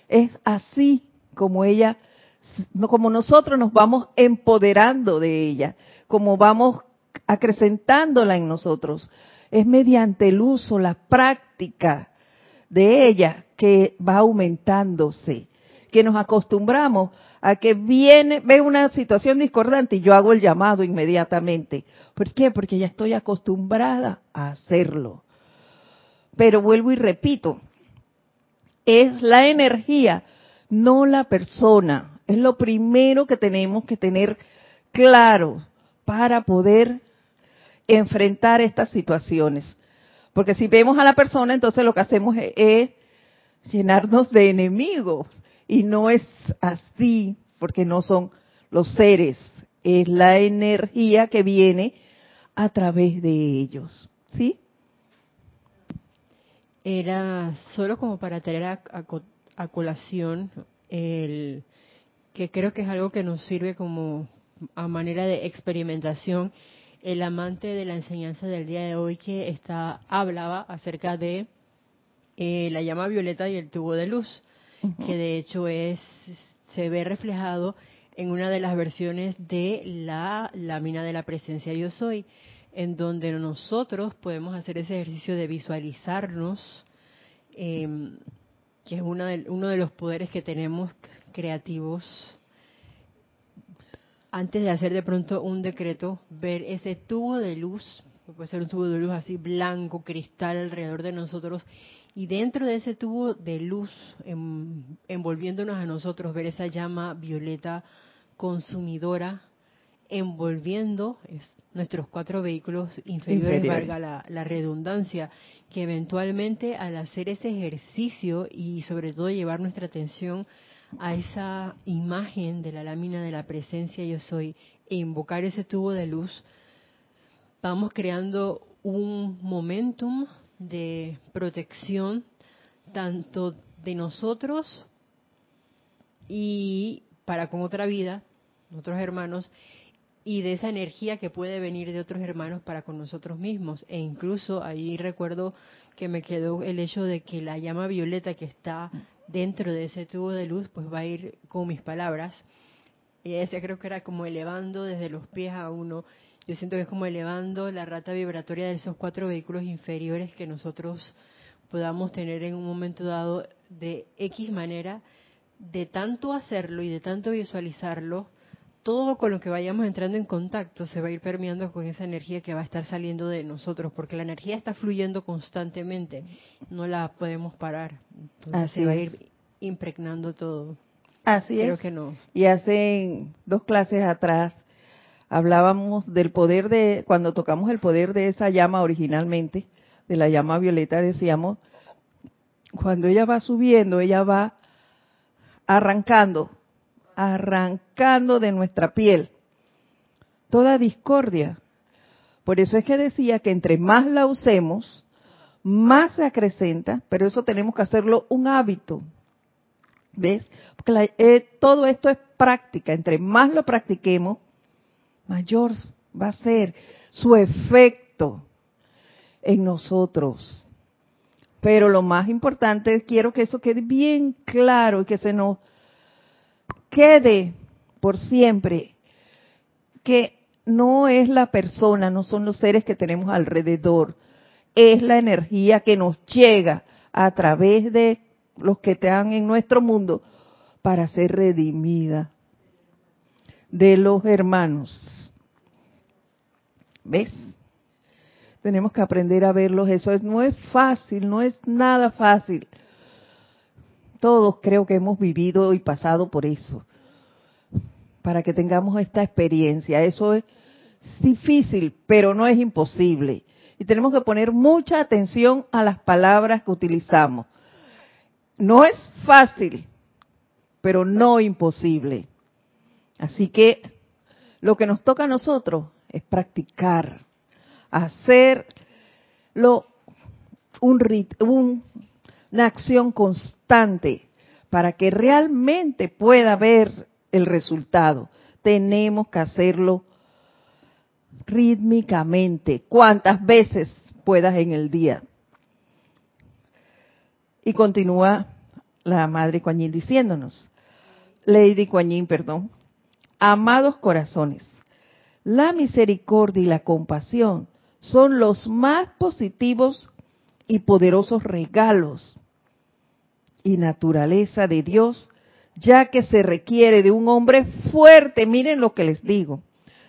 Es así como ella como nosotros nos vamos empoderando de ella, como vamos acrecentándola en nosotros. Es mediante el uso, la práctica de ella que va aumentándose, que nos acostumbramos a que viene, ve una situación discordante y yo hago el llamado inmediatamente. ¿Por qué? Porque ya estoy acostumbrada a hacerlo. Pero vuelvo y repito, es la energía, no la persona. Es lo primero que tenemos que tener claro para poder enfrentar estas situaciones. Porque si vemos a la persona, entonces lo que hacemos es, llenarnos de enemigos. Y no es así, porque no son los seres, es la energía que viene a través de ellos. ¿Sí? Era solo como para tener a colación el que creo que es algo que nos sirve como a manera de experimentación, el amante de la enseñanza del día de hoy que está hablaba acerca de eh, la llama violeta y el tubo de luz, que de hecho es se ve reflejado en una de las versiones de la lámina de la presencia yo soy, en donde nosotros podemos hacer ese ejercicio de visualizarnos, em, que es uno de, uno de los poderes que tenemos creativos, antes de hacer de pronto un decreto, ver ese tubo de luz, puede ser un tubo de luz así blanco, cristal alrededor de nosotros, y dentro de ese tubo de luz, envolviéndonos a nosotros, ver esa llama violeta consumidora, envolviendo nuestros cuatro vehículos inferiores, valga la, la, redundancia, que eventualmente al hacer ese ejercicio y sobre todo llevar nuestra atención a esa imagen de la lámina de la presencia yo soy e invocar ese tubo de luz, vamos creando un momentum de protección tanto de nosotros y para con otra vida, otros hermanos, y de esa energía que puede venir de otros hermanos para con nosotros mismos. E incluso ahí recuerdo que me quedó el hecho de que la llama violeta que está dentro de ese tubo de luz, pues va a ir con mis palabras. Y ese creo que era como elevando desde los pies a uno. Yo siento que es como elevando la rata vibratoria de esos cuatro vehículos inferiores que nosotros podamos tener en un momento dado de X manera, de tanto hacerlo y de tanto visualizarlo, todo con lo que vayamos entrando en contacto se va a ir permeando con esa energía que va a estar saliendo de nosotros, porque la energía está fluyendo constantemente, no la podemos parar. Entonces se va a ir impregnando todo. Así es. Que no. Y hace dos clases atrás hablábamos del poder de, cuando tocamos el poder de esa llama originalmente, de la llama violeta, decíamos, cuando ella va subiendo, ella va arrancando arrancando de nuestra piel toda discordia. Por eso es que decía que entre más la usemos, más se acrecenta, pero eso tenemos que hacerlo un hábito. ¿Ves? Porque eh, todo esto es práctica. Entre más lo practiquemos, mayor va a ser su efecto en nosotros. Pero lo más importante, quiero que eso quede bien claro y que se nos quede por siempre, que no es la persona, no son los seres que tenemos alrededor, es la energía que nos llega a través de los que están en nuestro mundo para ser redimida de los hermanos. ¿Ves? Tenemos que aprender a verlos. Eso es, no es fácil, no es nada fácil. Todos creo que hemos vivido y pasado por eso. Para que tengamos esta experiencia. Eso es difícil, pero no es imposible. Y tenemos que poner mucha atención a las palabras que utilizamos. No es fácil, pero no imposible. Así que lo que nos toca a nosotros es practicar, hacerlo un, una acción constante para que realmente pueda ver el resultado. Tenemos que hacerlo rítmicamente, cuantas veces puedas en el día. Y continúa la Madre Kuan diciéndonos, Lady Kuan perdón, amados corazones, la misericordia y la compasión son los más positivos y poderosos regalos y naturaleza de Dios, ya que se requiere de un hombre fuerte, miren lo que les digo,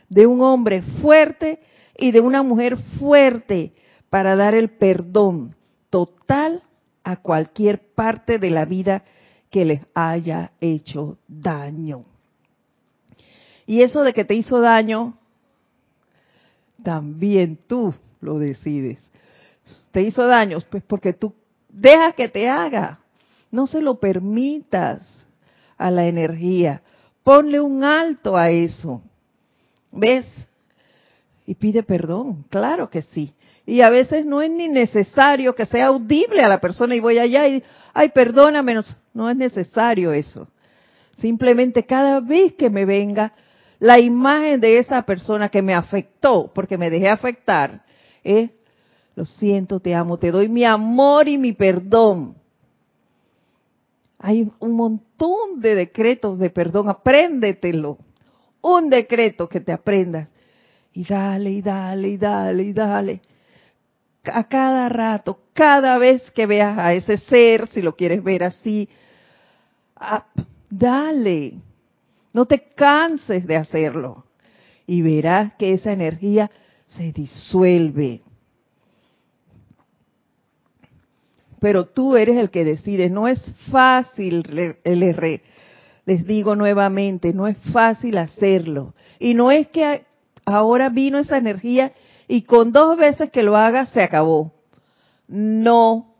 de un hombre fuerte y de una mujer fuerte para dar el perdón total a cualquier parte de la vida que les haya hecho daño. Y eso de que te hizo daño, también tú lo decides. Te hizo daño, pues porque tú dejas que te haga. No se lo permitas a la energía. Ponle un alto a eso. ¿Ves? Y pide perdón, claro que sí. Y a veces no es ni necesario que sea audible a la persona y voy allá y, ay, perdóname, no, es necesario eso. Simplemente cada vez que me venga la imagen de esa persona que me afectó, porque me dejé afectar, es, lo siento, te amo, te doy mi amor y mi perdón. Hay un montón de decretos de perdón, apréndetelo. Un decreto que te aprendas. Y dale, y dale, y dale, y dale a cada rato, cada vez que veas a ese ser, si lo quieres ver así, dale, no te canses de hacerlo y verás que esa energía se disuelve. Pero tú eres el que decide, no es fácil, les digo nuevamente, no es fácil hacerlo. Y no es que ahora vino esa energía y con dos veces que lo haga se acabó. No,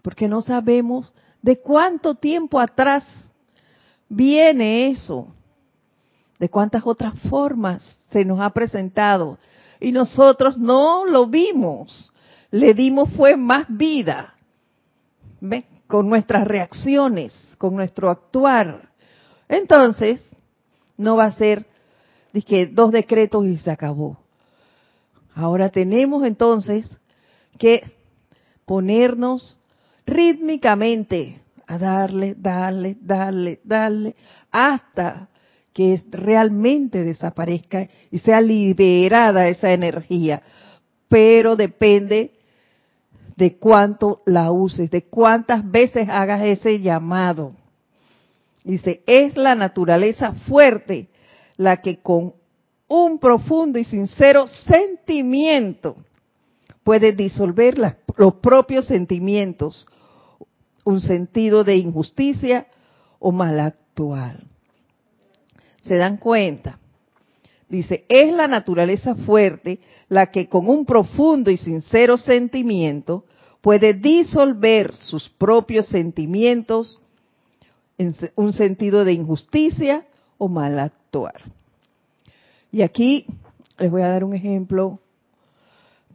porque no sabemos de cuánto tiempo atrás viene eso, de cuántas otras formas se nos ha presentado. Y nosotros no lo vimos, le dimos fue más vida, con nuestras reacciones, con nuestro actuar. Entonces, no va a ser que dos decretos y se acabó. Ahora tenemos entonces que ponernos rítmicamente a darle, darle, darle, darle, hasta que realmente desaparezca y sea liberada esa energía. Pero depende de cuánto la uses, de cuántas veces hagas ese llamado. Dice, es la naturaleza fuerte la que con un profundo y sincero sentimiento puede disolver los propios sentimientos, un sentido de injusticia o mal actual. ¿Se dan cuenta? Dice, es la naturaleza fuerte la que con un profundo y sincero sentimiento puede disolver sus propios sentimientos en un sentido de injusticia o mal actuar. Y aquí les voy a dar un ejemplo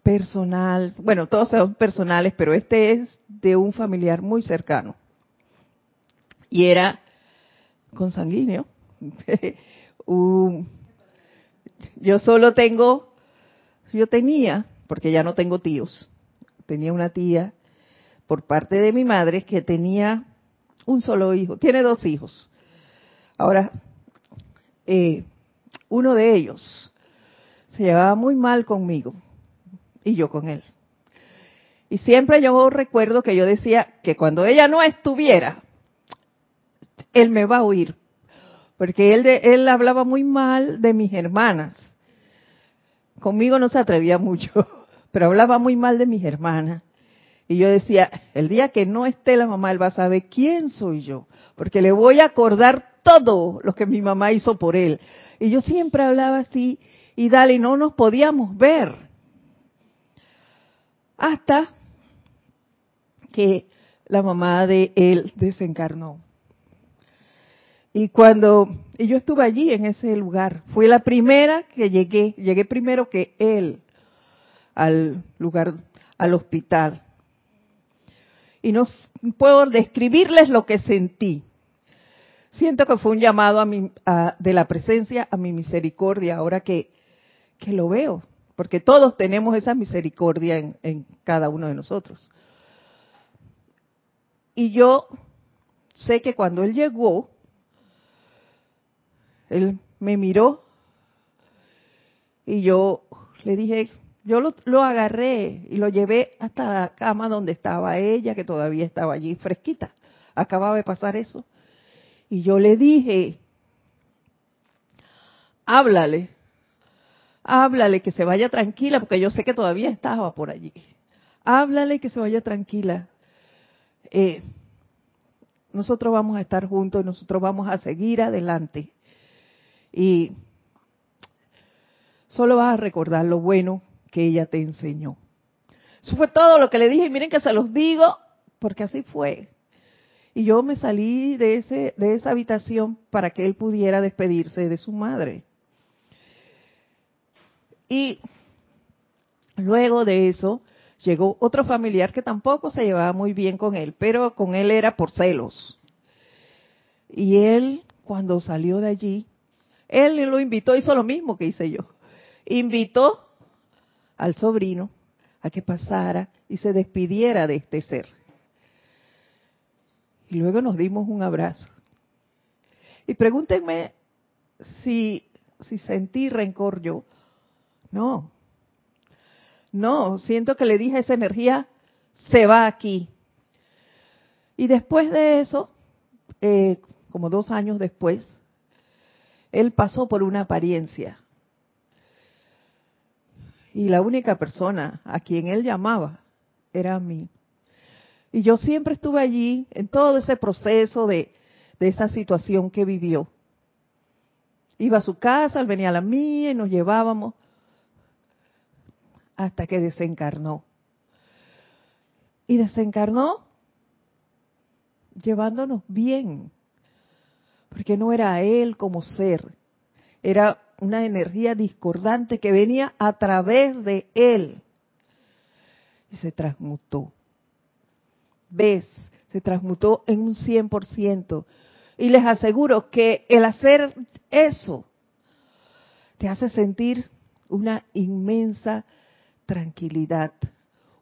personal. Bueno, todos son personales, pero este es de un familiar muy cercano. y era consanguíneo. yo solo tengo, yo tenía, porque ya no tengo tíos, tenía una tía por parte de mi madre que tenía un solo hijo, tiene dos hijos. Ahora, eh, uno de ellos se llevaba muy mal conmigo y yo con él. Y siempre yo recuerdo que yo decía que cuando ella no estuviera, él me va a oír. Porque él, de, él hablaba muy mal de mis hermanas. Conmigo no se atrevía mucho, pero hablaba muy mal de mis hermanas. Y yo decía, el día que no esté la mamá, él va a saber quién soy yo, porque le voy a acordar todo lo que mi mamá hizo por él. Y yo siempre hablaba así, y dale, no nos podíamos ver. Hasta que la mamá de él desencarnó. Y cuando y yo estuve allí en ese lugar, fue la primera que llegué, llegué primero que él al lugar, al hospital. Y no puedo describirles lo que sentí. Siento que fue un llamado a mi, de la presencia a mi misericordia, ahora que, que lo veo, porque todos tenemos esa misericordia en cada uno de nosotros. Y yo sé que cuando él llegó, él me miró y yo le dije, yo lo, agarré y lo llevé hasta la cama donde estaba ella, que todavía estaba allí fresquita. Acababa de pasar eso. Y yo le dije, háblale, háblale que se vaya tranquila, porque yo sé que todavía estaba por allí. Háblale que se vaya tranquila. Eh, nosotros vamos a estar juntos, nosotros vamos a seguir adelante. Y solo vas a recordar lo bueno que ella te enseñó. Eso fue todo lo que le dije. Y miren que se los digo porque así fue. Y yo me salí de, ese, de esa habitación para que él pudiera despedirse de su madre. Y luego de eso llegó otro familiar que tampoco se llevaba muy bien con él, pero con él era por celos. Y él, cuando salió de allí, él lo invitó, hizo lo mismo que hice yo. Invitó al sobrino a que pasara y se despidiera de este ser. Y luego nos dimos un abrazo. Y pregúntenme si, si sentí rencor yo. No. No, siento que le dije esa energía, se va aquí. Y después de eso, eh, como dos años después, él pasó por una apariencia. Y la única persona a quien él llamaba era a mí. Y yo siempre estuve allí en todo ese proceso de, de esa situación que vivió. Iba a su casa, él venía a la mía y nos llevábamos hasta que desencarnó. Y desencarnó llevándonos bien porque no era él como ser, era una energía discordante que venía a través de él y se transmutó. ¿Ves? Se transmutó en un 100%. Y les aseguro que el hacer eso te hace sentir una inmensa tranquilidad,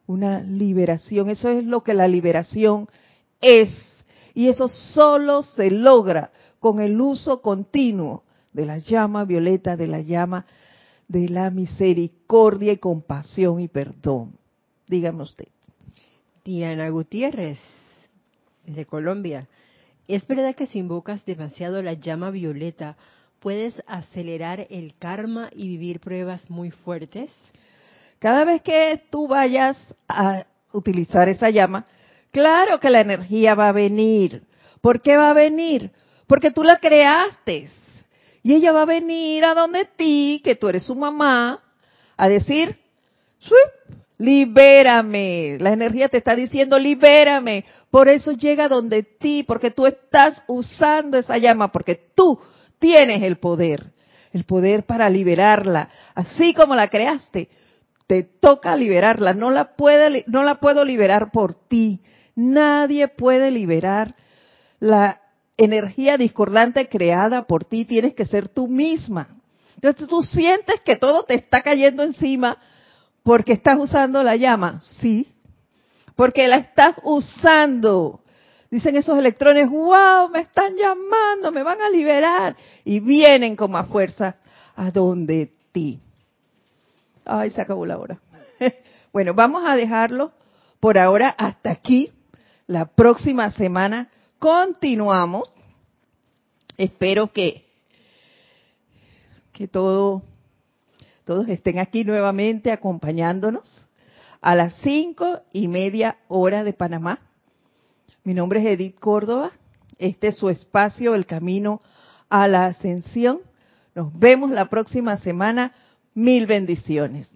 una liberación. Eso es lo que la liberación es. Y eso solo se logra con el uso continuo de la llama violeta, de la llama de la misericordia y compasión y perdón. Dígame usted. Diana Gutiérrez, de Colombia. ¿Es verdad que si invocas demasiado la llama violeta, puedes acelerar el karma y vivir pruebas muy fuertes? Cada vez que tú vayas a utilizar esa llama, claro que la energía va a venir. ¿Por qué va a venir? Porque tú la creaste. Y ella va a venir a donde ti, que tú eres su mamá, a decir, libérame. La energía te está diciendo, libérame. Por eso llega donde ti, porque tú estás usando esa llama, porque tú tienes el poder, el poder para liberarla. Así como la creaste, te toca liberarla. No la, no la puedo liberar por ti. Nadie puede liberar la energía discordante creada por ti, tienes que ser tú misma. Entonces tú sientes que todo te está cayendo encima porque estás usando la llama. Sí, porque la estás usando. Dicen esos electrones, wow, me están llamando, me van a liberar. Y vienen como a fuerza a donde ti. Ay, se acabó la hora. Bueno, vamos a dejarlo por ahora hasta aquí. La próxima semana continuamos. Espero que, que todo, todos estén aquí nuevamente acompañándonos a las cinco y media hora de Panamá. Mi nombre es Edith Córdoba. Este es su espacio, el camino a la ascensión. Nos vemos la próxima semana. Mil bendiciones.